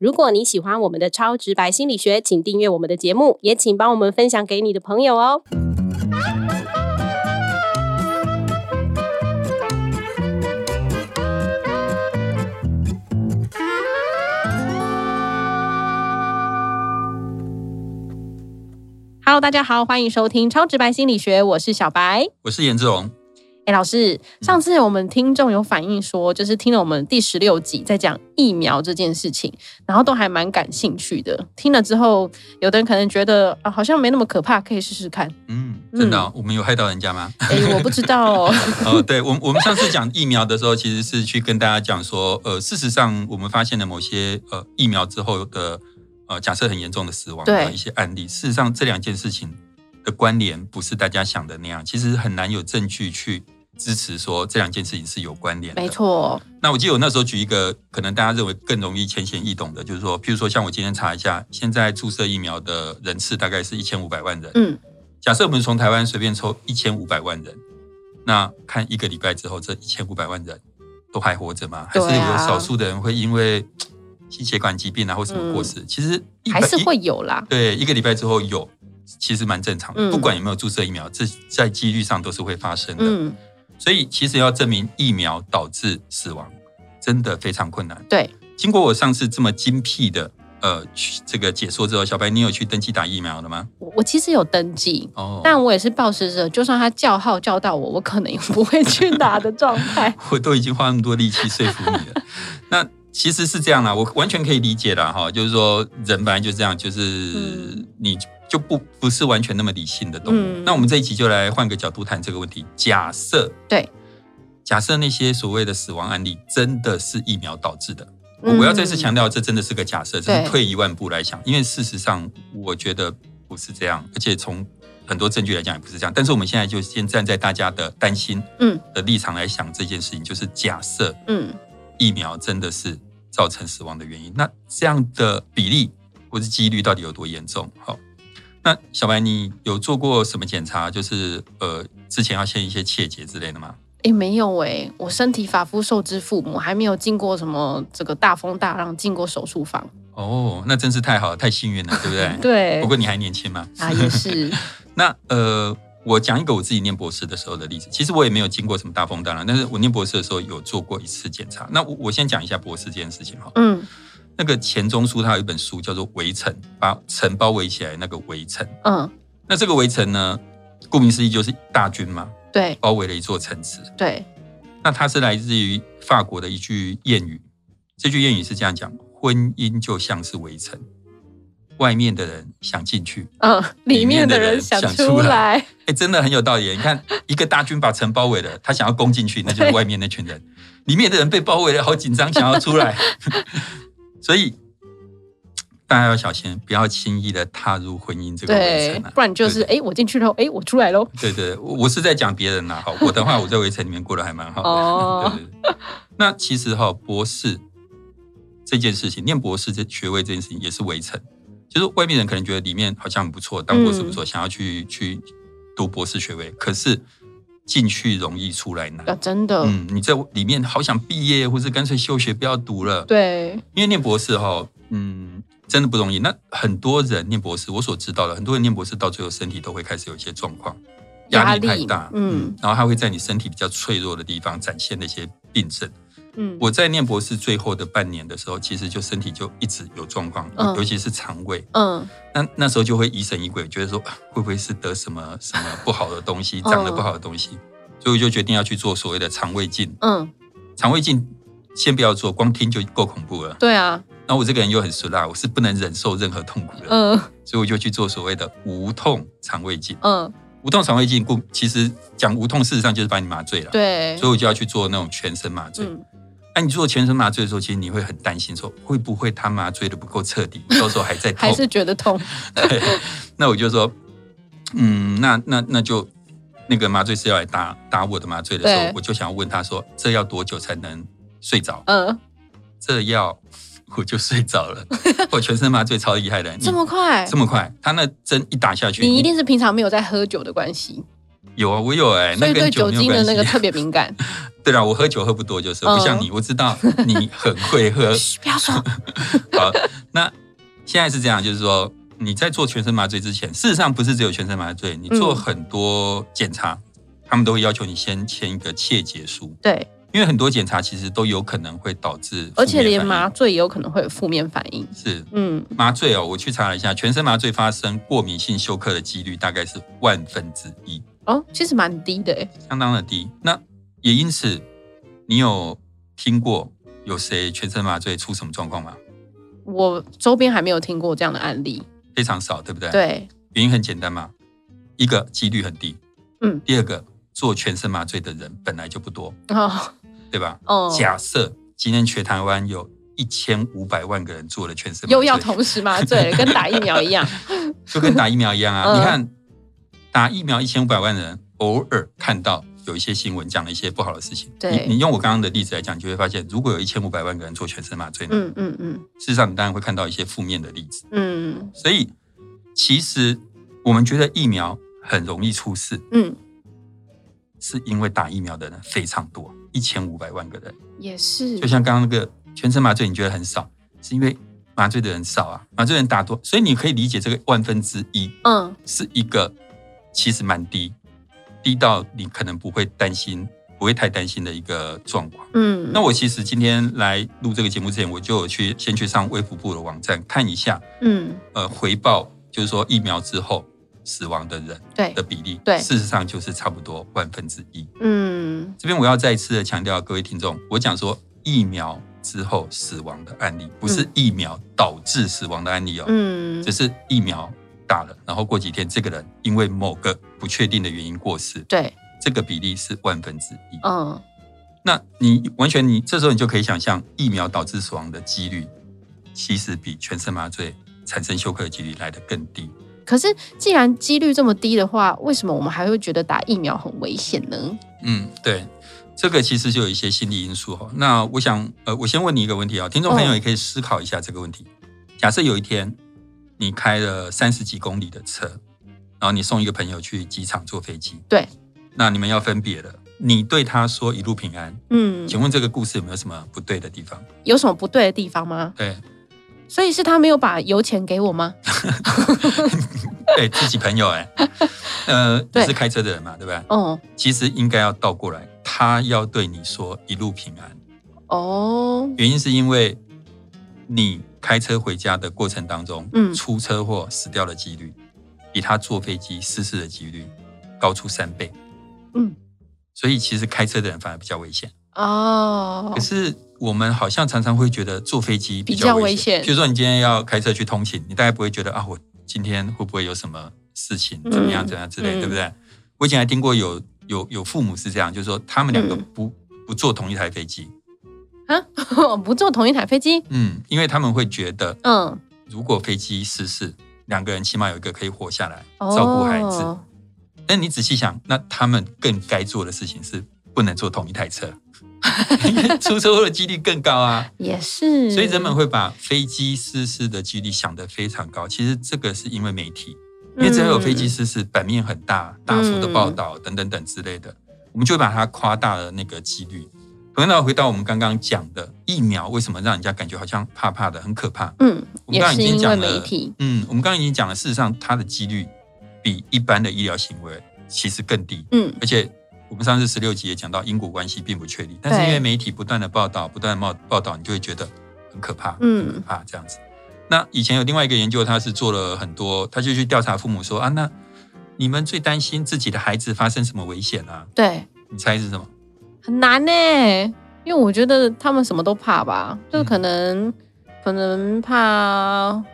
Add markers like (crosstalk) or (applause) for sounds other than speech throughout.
如果你喜欢我们的超直白心理学，请订阅我们的节目，也请帮我们分享给你的朋友哦。Hello，大家好，欢迎收听超直白心理学，我是小白。我是颜志荣。哎，老师，上次我们听众有反映说，就是听了我们第十六集在讲疫苗这件事情，然后都还蛮感兴趣的。听了之后，有的人可能觉得啊，好像没那么可怕，可以试试看。嗯，真的哦、我们有害到人家吗？哎，我不知道哦。(laughs) 哦，对，我我们上次讲疫苗的时候，其实是去跟大家讲说，呃，事实上我们发现了某些呃疫苗之后的呃假设很严重的死亡的一些案例。事实上，这两件事情的关联不是大家想的那样，其实很难有证据去支持说这两件事情是有关联的。没。错，那我记得我那时候举一个可能大家认为更容易浅显易懂的，就是说，譬如说像我今天查一下，现在注射疫苗的人次大概是一千五百万人。嗯，假设我们从台湾随便抽一千五百万人，那看一个礼拜之后，这一千五百万人都还活着吗？还是有少数的人会因为心血管疾病啊或什么过世？其实还是一会有啦。对一个礼拜之后有，其实蛮正常的。嗯不管有没有注射疫苗，这在几率上都是会发生的。嗯，所以其实要证明疫苗导致死亡，真的非常困难。对，经过我上次这么精辟的呃去这个解说之后，小白，你有去登记打疫苗了吗？我我其实有登记。哦，但我也是抱持着，就算他叫号叫到我，我可能也不会去打的状态。(laughs) 我都已经花那么多力气说服你了。(laughs) 那其实是这样啦，我完全可以理解啦，哈，就是说人本来就这样，就是嗯你就不不是完全那么理性的动物。嗯。那我们这一集就来换个角度谈这个问题。假设对，假设那些所谓的死亡案例真的是疫苗导致的，我嗯我要再次强调，这真的是个假设，这对。是退一万步来想，因为事实上我觉得不是这样，而且从很多证据来讲也不是这样。但是我们现在就先站在大家的担心嗯。的立场来想这件事情，就是假设嗯，疫苗真的是造成死亡的原因，那这样的比例或是几率到底有多严重？好，那小白，你有做过什么检查？就是呃，之前要先一些切结之类的吗？诶，没有诶，我身体发肤受之父母，还没有进过什么这个大风大浪，进过手术房。哦，那真是太好了，太幸运了，对不对？(laughs) 对不，过你还年轻嘛。啊，也是，那呃，我讲一个我自己念博士的时候的例子。其实我也没有经过什么大风大浪，但是我念博士的时候有做过一次检查。那我我先讲一下博士这件事情哈。嗯那个钱钟书他有一本书叫做《围城》，把城包围起来那个围城。嗯，那这个围城呢，顾名思义就是大军嘛，对包围了一座城池。对，那它是来自于法国的一句谚语，这句谚语是这样讲：婚姻就像是围城，外面的人想进去，嗯，里里面面的人想出来，(laughs) 哎，真的很有道理。你看，一个大军把城包围了，他想要攻进去，那就是外面那群人；里面的人被包围了，好紧张，想要出来。所以大家要小心，不要轻易的踏入婚姻这个围对城啊，。不然就是对诶，我进去了，哎，我出来喽。对对，我我是在讲别人啦。好，我的话我在围城里面过得还蛮好的。哦 (laughs) 对对对。那其实哈，博士这件事情，念博士这学位这件事情也是围城，就是外面人可能觉得里面好像很不错，当博士不错，想要去去读博士学位，可是进去容易出来难。啊，真的，嗯，你在里面好想毕业，或是干脆休学不要读了。对，因为念博士哈，嗯，真的不容易。那很多人念博士，我所知道的，很多人念博士到最后身体都会开始有一些状况，压力太大，嗯嗯，然后他会在你身体比较脆弱的地方展现那些病症。嗯，我在念博士最后的半年的时候，其实就身体就一直有状况，嗯。尤其是肠胃。嗯。那那时候就会疑神疑鬼，觉得说啊会不会是得什么什么不好的东西，嗯。长得不好的东西，所以我就决定要去做所谓的肠胃镜。嗯，肠胃镜先不要做，光听就够恐怖了。对啊，然后我这个人又很俗辣，我是不能忍受任何痛苦的，嗯。所以我就去做所谓的无痛肠胃镜。嗯，无痛肠胃镜，顾其实讲无痛，事实上就是把你麻醉了。，对，所以我就要去做那种全身麻醉。嗯，那、你做全身麻醉的时候，其实你会很担心说，会不会他麻醉的不够彻底，(laughs) 到时候还在痛还。是觉得痛，(laughs) 对，那我就说，嗯，那那那就那个麻醉师要来打打我的麻醉的时候，我就想要问他说，这要多久才能睡着？嗯，这要我就睡着了。我全身麻醉超厉害的，你这么快这，么快，他那针一打下去，你一定是平常没有在喝酒的关系，有啊，我有哎、那跟酒酒精的。那个 (laughs) 特别敏感。对啊，我喝酒喝不多，就是不像你，我知道你很会喝。(laughs) 不要说。好，那现在是这样，就是说你在做全身麻醉之前，事实上不是只有全身麻醉，你做很多检查，他们都会要求你先签一个切结书。对，因为很多检查其实都有可能会导致，而且连麻醉也有可能会有负面反应。是，嗯，麻醉哦，我去查了一下，全身麻醉发生过敏性休克的几率大概是万分之一。哦，其实蛮低的，哎，相当的低。那也因此，你有听过有谁全身麻醉出什么状况吗？我周边还没有听过这样的案例，非常少，对不对？对，原因很简单嘛，一个几率很低，嗯，第二个做全身麻醉的人本来就不多，哦，对吧？哦，假设今天全台湾有一千五百万个人做了全身麻醉，又要同时麻醉，(laughs) 跟打疫苗一样，就跟打疫苗一样啊！你看，打疫苗一千五百万人，偶尔看到。有一些新闻讲了一些不好的事情。对，你用我刚刚的例子来讲，就会发现，如果有一千五百万个人做全身麻醉，嗯嗯嗯，事实上你当然会看到一些负面的例子。嗯，所以其实我们觉得疫苗很容易出事，嗯，是因为打疫苗的人非常多，一千五百万个人也是。就像刚刚那个全身麻醉，你觉得很少，是因为麻醉的人少啊，麻醉人打多，所以你可以理解这个万分之一，嗯，是一个其实蛮低。低到你可能不会担心，不会太担心的一个状况。嗯，那我其实今天来录这个节目之前，我就有去先去上卫福部的网站看一下。嗯，呃，回报就是说疫苗之后死亡的人对的比例，对，事实上就是差不多万分之一。嗯，这边我要再一次的强调，各位听众，我讲说疫苗之后死亡的案例，不是疫苗导致死亡的案例哦。嗯，只是疫苗。打了，然后过几天，这个人因为某个不确定的原因过世，对，这个比例是万分之一。嗯，那你完全你这时候你就可以想象，疫苗导致死亡的几率，其实比全身麻醉产生休克的几率来得更低。可是，既然几率这么低的话，为什么我们还会觉得打疫苗很危险呢？嗯，对，这个其实就有一些心理因素哈。那我想，呃，我先问你一个问题啊，听众朋友也可以思考一下这个问题。假设有一天。你开了三十几公里的车，然后你送一个朋友去机场坐飞机。对，那你们要分别了。你对他说一路平安。嗯，请问这个故事有没有什么不对的地方？有什么不对的地方吗？对，所以是他没有把油钱给我吗？对 (laughs) 自己朋友哎，呃，你是开车的人嘛，对不对？哦，其实应该要倒过来，他要对你说一路平安。哦，原因是因为你。开车回家的过程当中，嗯，出车祸死掉的几率，比他坐飞机失事的几率高出三倍，嗯，所以其实开车的人反而比较危险哦。可是我们好像常常会觉得坐飞机比较危险。比如说你今天要开车去通勤，你大概不会觉得啊，我今天会不会有什么事情，怎么样怎样之类，对不对？我以前还听过有有有父母是这样，就是说他们两个不不坐同一台飞机。啊，(laughs) 不坐同一台飞机。嗯，因为他们会觉得，嗯，如果飞机失事，两个人起码有一个可以活下来，照顾孩子。但你仔细想，那他们更该做的事情是不能坐同一台车，(laughs) 出车祸的几率更高啊。也是，所以人们会把飞机失事的几率想得非常高。其实这个是因为媒体，因为只要有飞机失事，版面很大，大幅的报道等等等之类的，我们就会把它夸大了那个几率。那回到我们刚刚讲的疫苗，为什么让人家感觉好像怕怕的，很可怕？嗯，我们刚刚已经讲了，嗯，我们刚刚已经讲了，事实上它的几率比一般的医疗行为其实更低。嗯，而且我们上次十六集也讲到因果关系并不确立，但是因为媒体不断的报道，不断的报报道，你就会觉得很可怕，很可怕这样子。那以前有另外一个研究，他是做了很多，他就去调查父母说啊，那你们最担心自己的孩子发生什么危险啊？对，你猜是什么？很难呢，因为我觉得他们什么都怕吧，就是可能可能怕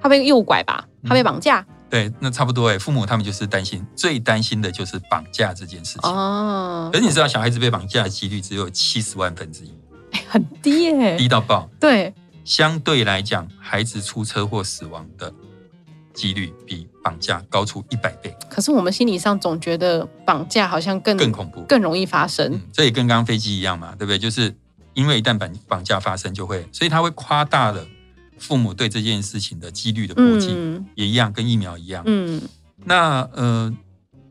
怕被诱拐吧，怕被绑架。对，那差不多哎，父母他们就是担心，最担心的就是绑架这件事情。哦，可是你知道，小孩子被绑架的几率只有七十万分之一，很低耶，低到爆。对，相对来讲，孩子出车祸死亡的。几率比绑架高出一百倍，可是我们心理上总觉得绑架好像更更恐怖，更容易发生。这也跟刚刚飞机一样嘛，对不对？就是因为一旦绑绑架发生，就会，所以他会夸大了父母对这件事情的几率的估计，也一样，跟疫苗一样。嗯，那呃，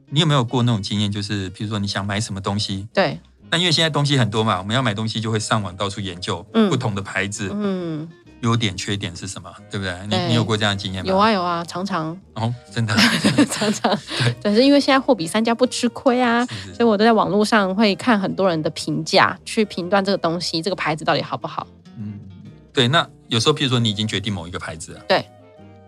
你有没有过那种经验？就是比如说你想买什么东西，对，那因为现在东西很多嘛，我们要买东西就会上网到处研究嗯。不同的牌子，嗯，优点缺点是什么，对不对？你你有过这样的经验吗？有啊有啊，常常。哦，真的，(laughs) 常常，对，是因为现在货比三家不吃亏啊，是是。所以我都在网络上会看很多人的评价，去评断这个东西这个牌子到底好不好。嗯，对。那有时候，譬如说你已经决定某一个牌子了，对。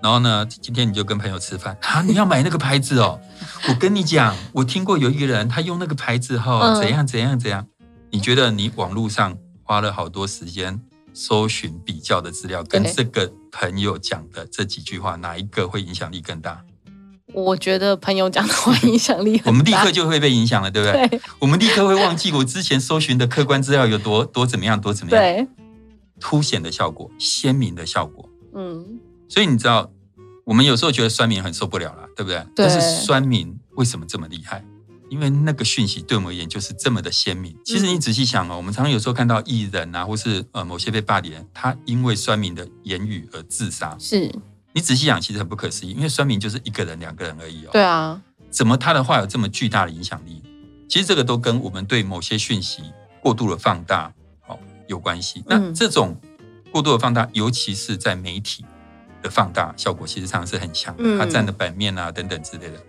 然后呢，今天你就跟朋友吃饭啊，你要买那个牌子哦。(laughs) 我跟你讲，我听过有一个人他用那个牌子哈、嗯怎样怎样怎样。你觉得你网络上花了好多时间搜寻比较的资料，跟对这个朋友讲的这几句话，哪一个会影响力更大？我觉得朋友讲的话影响力很大。我们立刻就会被影响了，对不对？对我们立刻会忘记我之前搜寻的客观资料有多多怎么样，多怎么样，对，凸显的效果，鲜明的效果。嗯，所以你知道，我们有时候觉得酸民很受不了了，对不对？对但是酸民为什么这么厉害？因为那个讯息对我们而言就是这么的鲜明。其实你仔细想哦，我们常常有时候看到艺人啊，或是呃某些被霸凌的人，他因为酸民的言语而自杀。是，你仔细想，其实很不可思议，因为酸民就是一个人、两个人而已哦。对啊，怎么他的话有这么巨大的影响力？其实这个都跟我们对某些讯息过度的放大，哦有关系。那嗯这种过度的放大，尤其是在媒体的放大效果，其实上是很强，嗯它占的版面啊等等之类的。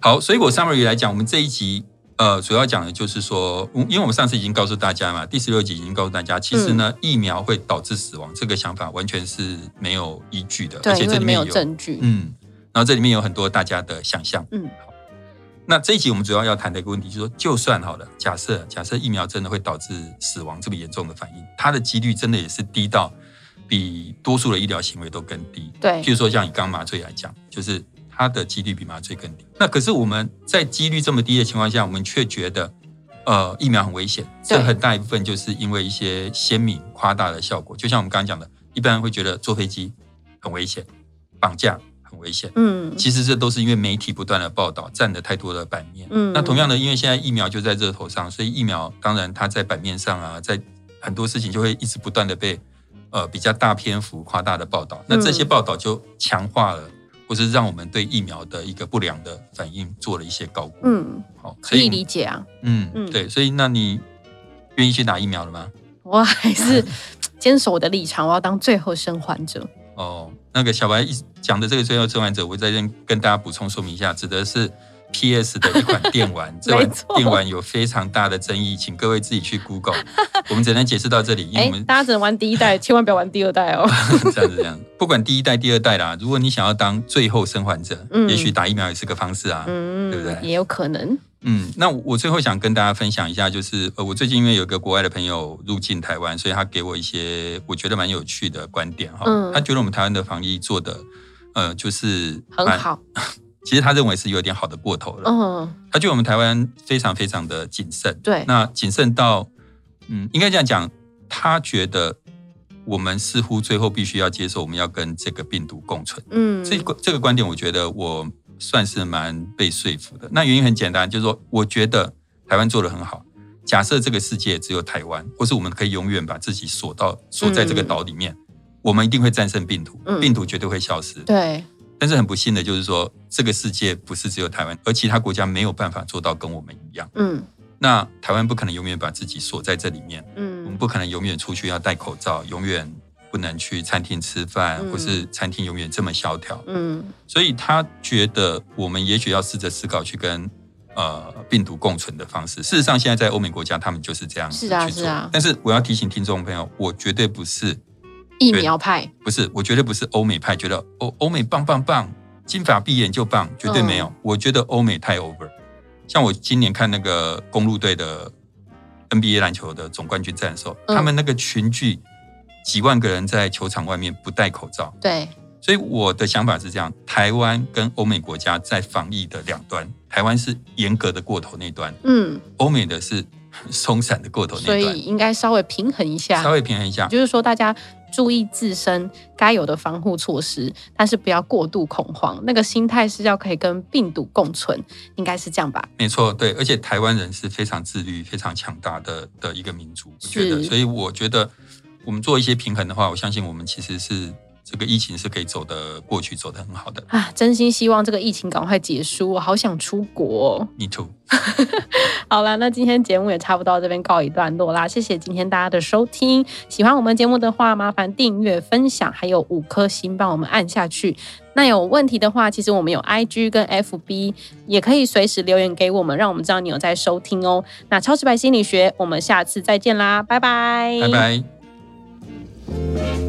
好，所以我 summary 来讲，我们这一集呃主要讲的就是说，因为我们上次已经告诉大家嘛，第十六集已经告诉大家，其实呢、疫苗会导致死亡这个想法完全是没有依据的，而，且这里面有证据。嗯，然后这里面有很多大家的想象。嗯，那这一集我们主要要谈的一个问题，就是说，就算好了，假设假设疫苗真的会导致死亡这么严重的反应，它的几率真的也是低到比多数的医疗行为都更低。对譬如说像以刚麻醉来讲，就是它的几率比麻醉更低。那可是我们在几率这么低的情况下，我们却觉得。呃，疫苗很危险，这很大一部分就是因为一些鲜明夸大的效果。就像我们刚刚讲的，一般人会觉得坐飞机很危险，绑架很危险，嗯，其实这都是因为媒体不断的报道占了太多的版面。嗯那同样的，因为现在疫苗就在热头上，所以疫苗当然它在版面上啊，在很多事情就会一直不断的被呃比较大篇幅夸大的报道。那这些报道就强化了，或是让我们对疫苗的一个不良的反应做了一些高估。嗯，好，可以理解啊。嗯嗯对，所以那你愿意去打疫苗了吗？我还是坚守我的立场，我要当最后生还者。哦，那个小白一讲的这个最后生还者，我在这跟大家补充说明一下，指的是 PS 的一款电玩，这 (laughs) 款电玩有非常大的争议，请各位自己去 Google。(laughs) 我们只能解释到这里，因为哎我，们大家只能玩第一代，(laughs) 千万不要玩第二代哦。这样子这样，不管第一代、第二代啦，如果你想要当最后生还者，嗯也许打疫苗也是个方式啊。嗯，对不对也有可能。嗯，那我最后想跟大家分享一下，就是呃，我最近因为有一个国外的朋友入境台湾，所以他给我一些我觉得蛮有趣的观点哈。嗯他觉得我们台湾的防疫做的呃，就是蛮很好，(laughs) 其实他认为是有点好的过头了。嗯，他觉得我们台湾非常非常的谨慎，对，那谨慎到，嗯，应该这样讲，他觉得我们似乎最后必须要接受，我们要跟这个病毒共存。嗯，这个这个观点，我觉得我算是蛮被说服的。那原因很简单，就是说，我觉得台湾做的很好。假设这个世界只有台湾，或是我们可以永远把自己锁到锁在这个岛里面，我们一定会战胜病毒，嗯病毒绝对会消失。对，但是很不幸的就是说，这个世界不是只有台湾，而其他国家没有办法做到跟我们一样。嗯那台湾不可能永远把自己锁在这里面，嗯我们嗯不可能永远出去要戴口罩，永远不能去餐厅吃饭，嗯或是餐厅永远这么萧条。嗯所以他觉得我们也许要试着思考去跟呃病毒共存的方式。事实上，现在在欧美国家，他们就是这样子是啊。是啊但是我要提醒听众朋友，我绝对不是疫苗派，不是，我绝对不是欧美派，觉得欧欧美棒棒棒，金发碧眼就棒，绝对没有。嗯我觉得欧美太 over。像我今年看那个公路队的 NBA 篮球的总冠军战的时候，嗯他们那个群聚几万个人在球场外面不戴口罩，对，所以我的想法是这样：台湾跟欧美国家在防疫的两端，台湾是严格的过头那端，嗯，欧美的是松散的过头所那端，以应该稍微平衡一下稍，微平衡一下。就是说大家注意自身该有的防护措施，但是不要过度恐慌。那个心态是要可以跟病毒共存，应该是这样吧？没错，对，而且台湾人是非常自律、非常强大的的一个民族，我觉得，所以我觉得我们做一些平衡的话，我相信我们其实是这个疫情是可以走得过去，走得很好的。啊，真心希望这个疫情赶快结束，我好想出国哦。Me too。(laughs) 好了，那今天节目也差不多到这边告一段落啦。谢谢今天大家的收听，喜欢我们节目的话，麻烦订阅、分享，还有五颗星帮我们按下去。那有问题的话，其实我们有 IG 跟 FB，也可以随时留言给我们，让我们知道你有在收听哦。那超直白心理学，我们下次再见啦，拜拜，拜拜。Thank you.